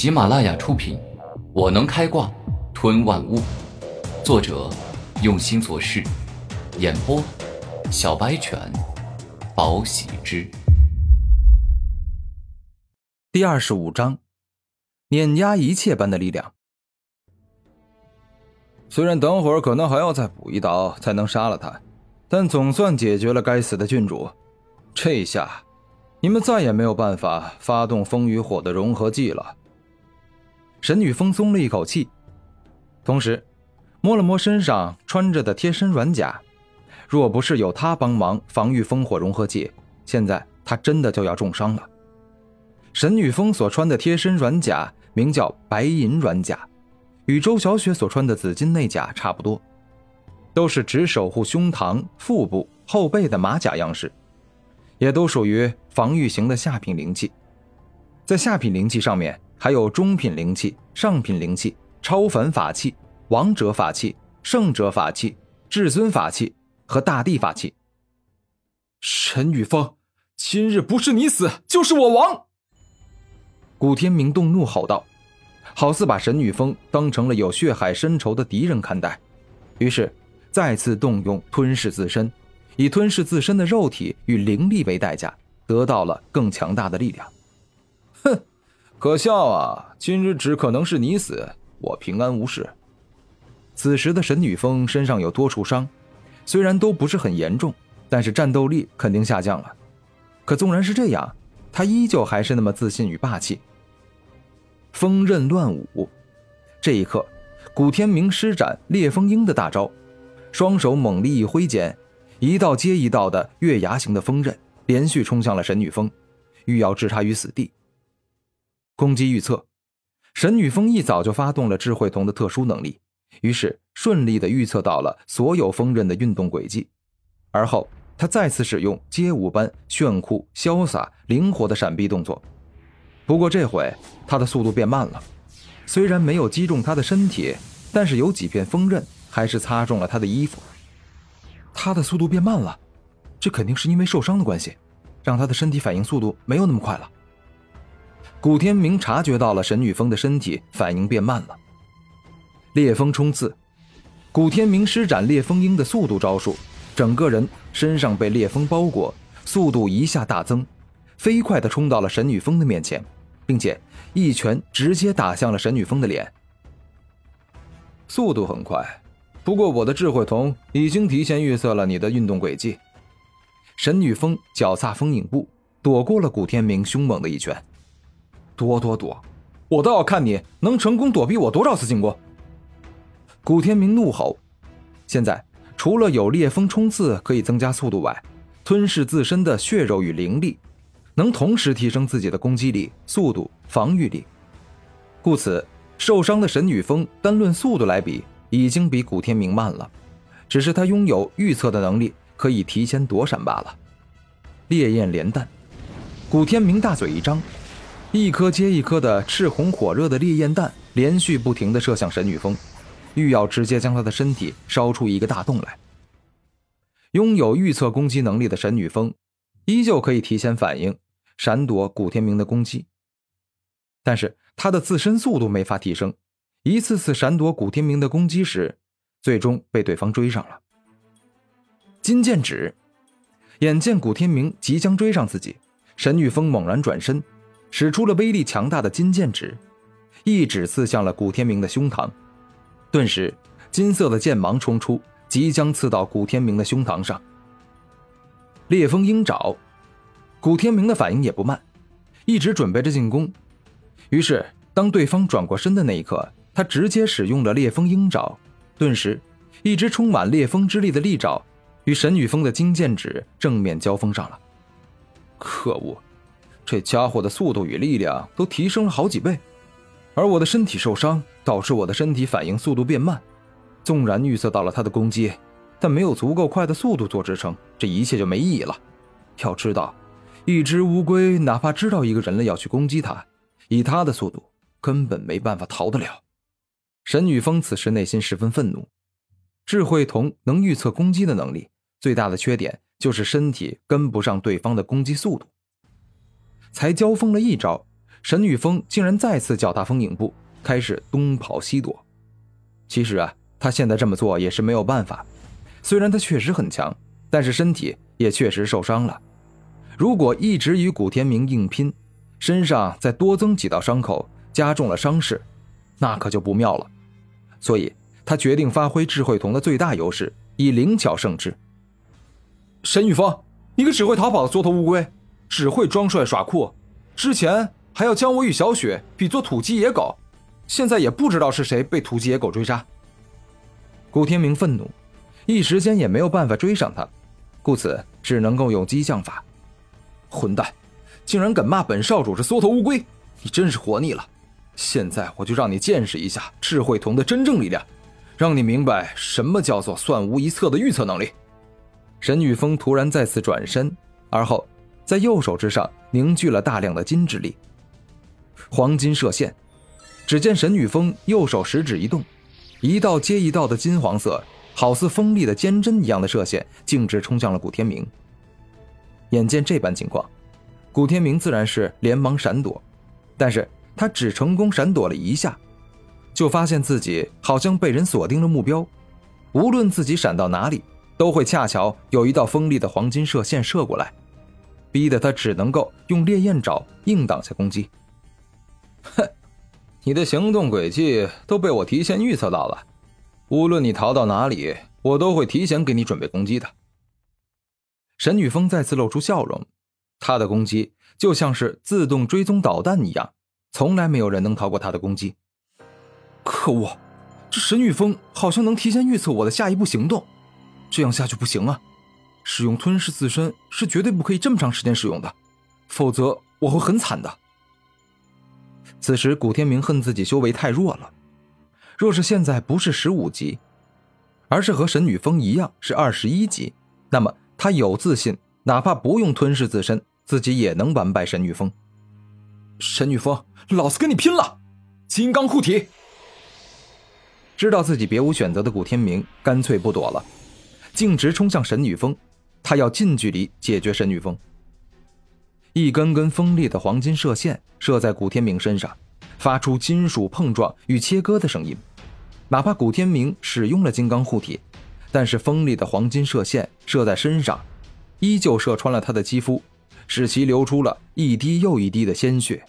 喜马拉雅出品，《我能开挂吞万物》，作者用心做事，演播小白犬，宝喜之。第二十五章，碾压一切般的力量。虽然等会儿可能还要再补一刀才能杀了他，但总算解决了该死的郡主。这下，你们再也没有办法发动风与火的融合技了。神女峰松了一口气，同时摸了摸身上穿着的贴身软甲。若不是有他帮忙防御风火融合技，现在他真的就要重伤了。神女峰所穿的贴身软甲名叫白银软甲。与周小雪所穿的紫金内甲差不多，都是只守护胸膛、腹部、后背的马甲样式，也都属于防御型的下品灵气。在下品灵气上面，还有中品灵气、上品灵气、超凡法器、王者法器、圣者法器、至尊法器和大地法器。沈雨峰，今日不是你死，就是我亡！古天明动怒吼道。好似把神女峰当成了有血海深仇的敌人看待，于是再次动用吞噬自身，以吞噬自身的肉体与灵力为代价，得到了更强大的力量。可笑啊！今日只可能是你死，我平安无事。此时的神女峰身上有多处伤，虽然都不是很严重，但是战斗力肯定下降了。可纵然是这样，他依旧还是那么自信与霸气。风刃乱舞，这一刻，古天明施展烈风鹰的大招，双手猛力一挥间，一道接一道的月牙形的风刃连续冲向了神女峰，欲要置她于死地。攻击预测，神女峰一早就发动了智慧瞳的特殊能力，于是顺利的预测到了所有锋刃的运动轨迹，而后他再次使用街舞般炫酷、潇洒、灵活的闪避动作。不过这回他的速度变慢了，虽然没有击中他的身体，但是有几片锋刃还是擦中了他的衣服。他的速度变慢了，这肯定是因为受伤的关系，让他的身体反应速度没有那么快了。古天明察觉到了神女峰的身体反应变慢了。烈风冲刺，古天明施展烈风鹰的速度招数，整个人身上被烈风包裹，速度一下大增，飞快地冲到了神女峰的面前。并且一拳直接打向了神女峰的脸，速度很快。不过我的智慧瞳已经提前预测了你的运动轨迹。神女峰脚踏风影步，躲过了古天明凶猛的一拳。躲躲躲，我倒要看你能成功躲避我多少次进攻！古天明怒吼。现在除了有烈风冲刺可以增加速度外，吞噬自身的血肉与灵力。能同时提升自己的攻击力、速度、防御力，故此受伤的神女峰单论速度来比，已经比古天明慢了。只是他拥有预测的能力，可以提前躲闪罢了。烈焰连弹，古天明大嘴一张，一颗接一颗的赤红火热的烈焰弹连续不停地射向神女峰，欲要直接将他的身体烧出一个大洞来。拥有预测攻击能力的神女峰，依旧可以提前反应。闪躲古天明的攻击，但是他的自身速度没法提升，一次次闪躲古天明的攻击时，最终被对方追上了。金剑指，眼见古天明即将追上自己，神女峰猛然转身，使出了威力强大的金剑指，一指刺向了古天明的胸膛，顿时金色的剑芒冲出，即将刺到古天明的胸膛上。烈风鹰爪。古天明的反应也不慢，一直准备着进攻。于是，当对方转过身的那一刻，他直接使用了烈风鹰爪。顿时，一只充满烈风之力的利爪与神女峰的金剑指正面交锋上了。可恶，这家伙的速度与力量都提升了好几倍，而我的身体受伤，导致我的身体反应速度变慢。纵然预测到了他的攻击，但没有足够快的速度做支撑，这一切就没意义了。要知道。一只乌龟，哪怕知道一个人类要去攻击它，以它的速度，根本没办法逃得了。神女峰此时内心十分愤怒。智慧瞳能预测攻击的能力，最大的缺点就是身体跟不上对方的攻击速度。才交锋了一招，沈雨峰竟然再次脚踏风影步，开始东跑西躲。其实啊，他现在这么做也是没有办法。虽然他确实很强，但是身体也确实受伤了。如果一直与古天明硬拼，身上再多增几道伤口，加重了伤势，那可就不妙了。所以他决定发挥智慧瞳的最大优势，以灵巧胜之。沈雨峰，你个只会逃跑的缩头乌龟，只会装帅耍酷，之前还要将我与小雪比作土鸡野狗，现在也不知道是谁被土鸡野狗追杀。古天明愤怒，一时间也没有办法追上他，故此只能够用激将法。混蛋，竟然敢骂本少主是缩头乌龟，你真是活腻了！现在我就让你见识一下智慧瞳的真正力量，让你明白什么叫做算无一策的预测能力。沈雨峰突然再次转身，而后在右手之上凝聚了大量的金之力。黄金射线，只见沈雨峰右手食指一动，一道接一道的金黄色，好似锋利的尖针一样的射线，径直冲向了古天明。眼见这般情况，古天明自然是连忙闪躲，但是他只成功闪躲了一下，就发现自己好像被人锁定了目标，无论自己闪到哪里，都会恰巧有一道锋利的黄金射线射过来，逼得他只能够用烈焰爪硬挡下攻击。哼，你的行动轨迹都被我提前预测到了，无论你逃到哪里，我都会提前给你准备攻击的。沈雨峰再次露出笑容，他的攻击就像是自动追踪导弹一样，从来没有人能逃过他的攻击。可恶，这沈雨峰好像能提前预测我的下一步行动，这样下去不行啊！使用吞噬自身是绝对不可以这么长时间使用的，否则我会很惨的。此时，古天明恨自己修为太弱了，若是现在不是十五级，而是和神女峰一样是二十一级，那么。他有自信，哪怕不用吞噬自身，自己也能完败神女峰。神女峰，老子跟你拼了！金刚护体。知道自己别无选择的古天明，干脆不躲了，径直冲向神女峰。他要近距离解决神女峰。一根根锋利的黄金射线射在古天明身上，发出金属碰撞与切割的声音。哪怕古天明使用了金刚护体。但是锋利的黄金射线射在身上，依旧射穿了他的肌肤，使其流出了一滴又一滴的鲜血。